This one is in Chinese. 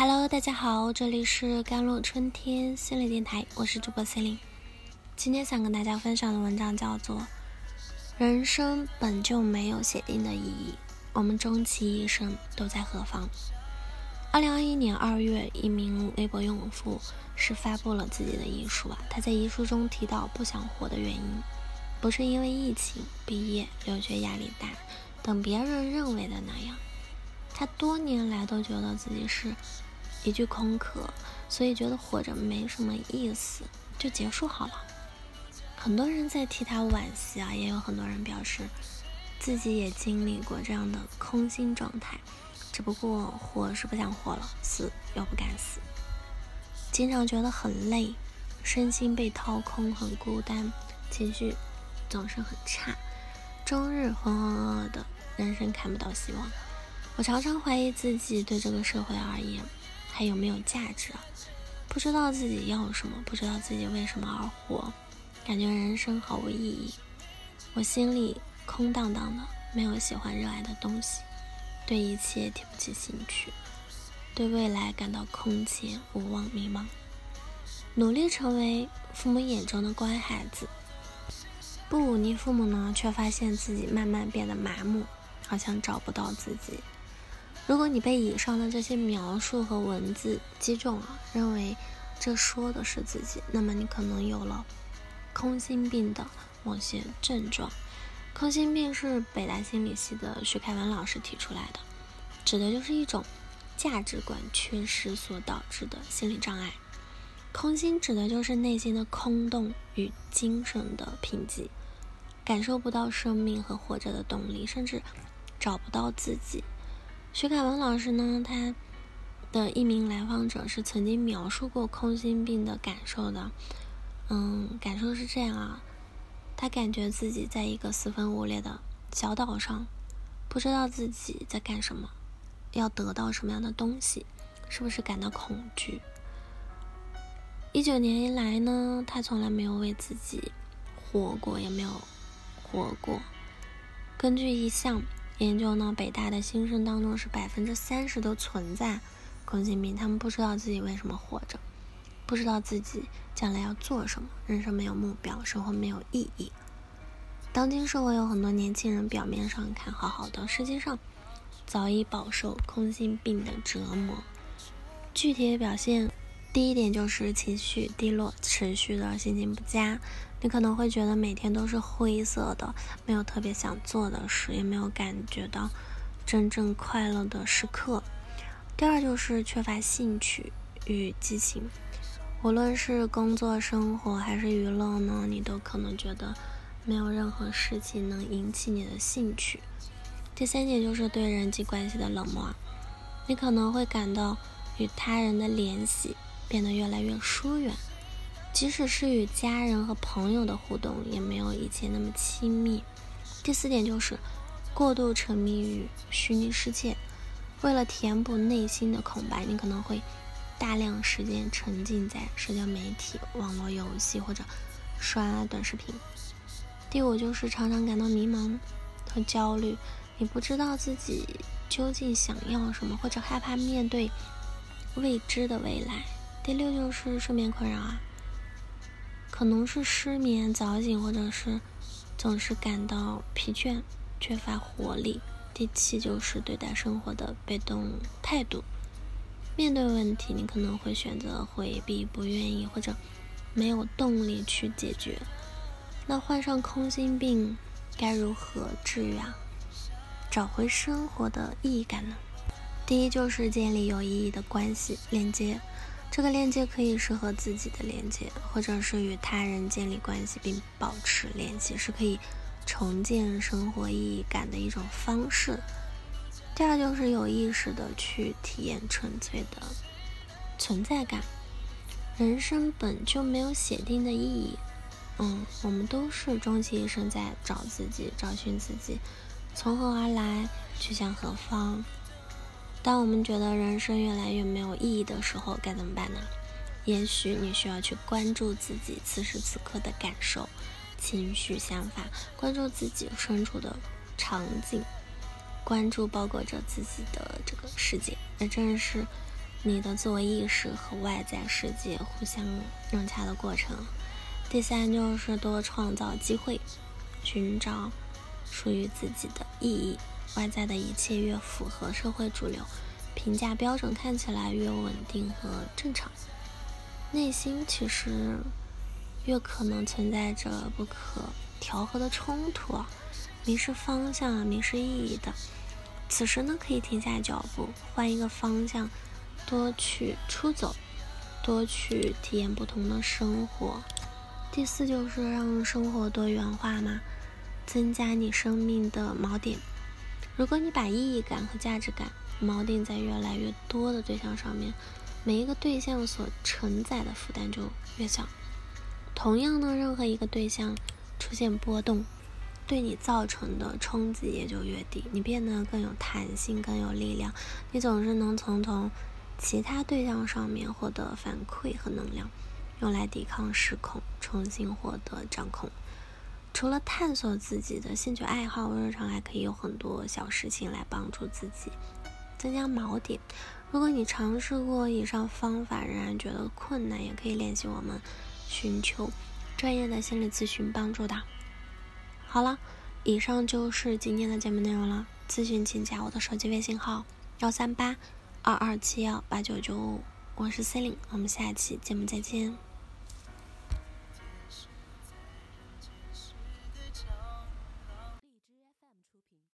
Hello，大家好，这里是甘露春天心理电台，我是主播 c e l i n e 今天想跟大家分享的文章叫做《人生本就没有写定的意义，我们终其一生都在何方》。二零二一年二月，一名微博用户是发布了自己的遗书啊，他在遗书中提到不想活的原因，不是因为疫情、毕业、留学压力大等别人认为的那样，他多年来都觉得自己是。一句空壳，所以觉得活着没什么意思，就结束好了。很多人在替他惋惜啊，也有很多人表示自己也经历过这样的空心状态，只不过活是不想活了，死又不敢死，经常觉得很累，身心被掏空，很孤单，情绪总是很差，终日浑浑噩噩的，人生看不到希望。我常常怀疑自己对这个社会而言。还有没有价值？不知道自己要什么，不知道自己为什么而活，感觉人生毫无意义。我心里空荡荡的，没有喜欢热爱的东西，对一切提不起兴趣，对未来感到空前无望迷茫。努力成为父母眼中的乖孩子，不忤逆父母呢，却发现自己慢慢变得麻木，好像找不到自己。如果你被以上的这些描述和文字击中了，认为这说的是自己，那么你可能有了空心病的某些症状。空心病是北大心理系的徐凯文老师提出来的，指的就是一种价值观缺失所导致的心理障碍。空心指的就是内心的空洞与精神的贫瘠，感受不到生命和活着的动力，甚至找不到自己。徐凯文老师呢，他的一名来访者是曾经描述过空心病的感受的。嗯，感受是这样啊，他感觉自己在一个四分五裂的小岛上，不知道自己在干什么，要得到什么样的东西，是不是感到恐惧？一九年以来呢，他从来没有为自己活过，也没有活过。根据一项。研究呢，北大的新生当中是百分之三十都存在空心病，他们不知道自己为什么活着，不知道自己将来要做什么，人生没有目标，生活没有意义。当今社会有很多年轻人表面上看好好的，实际上早已饱受空心病的折磨。具体的表现。第一点就是情绪低落，持续的心情不佳，你可能会觉得每天都是灰色的，没有特别想做的事，也没有感觉到真正快乐的时刻。第二就是缺乏兴趣与激情，无论是工作、生活还是娱乐呢，你都可能觉得没有任何事情能引起你的兴趣。第三点就是对人际关系的冷漠，你可能会感到与他人的联系。变得越来越疏远，即使是与家人和朋友的互动，也没有以前那么亲密。第四点就是过度沉迷于虚拟世界，为了填补内心的空白，你可能会大量时间沉浸在社交媒体、网络游戏或者刷短视频。第五就是常常感到迷茫和焦虑，你不知道自己究竟想要什么，或者害怕面对未知的未来。第六就是睡眠困扰啊，可能是失眠、早醒，或者是总是感到疲倦、缺乏活力。第七就是对待生活的被动态度，面对问题你可能会选择回避、不愿意或者没有动力去解决。那患上空心病该如何治愈啊？找回生活的意义感呢？第一就是建立有意义的关系链接。这个链接可以是和自己的连接，或者是与他人建立关系并保持联系，是可以重建生活意义感的一种方式。第二就是有意识的去体验纯粹的存在感。人生本就没有写定的意义，嗯，我们都是终其一生在找自己，找寻自己，从何而来，去向何方。当我们觉得人生越来越没有意义的时候，该怎么办呢？也许你需要去关注自己此时此刻的感受、情绪、想法，关注自己身处的场景，关注包裹着自己的这个世界。那正是你的自我意识和外在世界互相融洽的过程。第三就是多创造机会，寻找属于自己的意义。外在的一切越符合社会主流评价标准，看起来越稳定和正常，内心其实越可能存在着不可调和的冲突啊，迷失方向啊，迷失意义的。此时呢，可以停下脚步，换一个方向，多去出走，多去体验不同的生活。第四就是让生活多元化嘛，增加你生命的锚点。如果你把意义感和价值感锚定在越来越多的对象上面，每一个对象所承载的负担就越小。同样呢，任何一个对象出现波动。对你造成的冲击也就越低，你变得更有弹性，更有力量。你总是能从从其他对象上面获得反馈和能量，用来抵抗失控，重新获得掌控。除了探索自己的兴趣爱好，日常还可以有很多小事情来帮助自己增加锚点。如果你尝试过以上方法仍然觉得困难，也可以联系我们，寻求专业的心理咨询帮助的。好了，以上就是今天的节目内容了。咨询请加我的手机微信号：幺三八二二七幺八九九五，我是 C e l i n e 我们下期节目再见。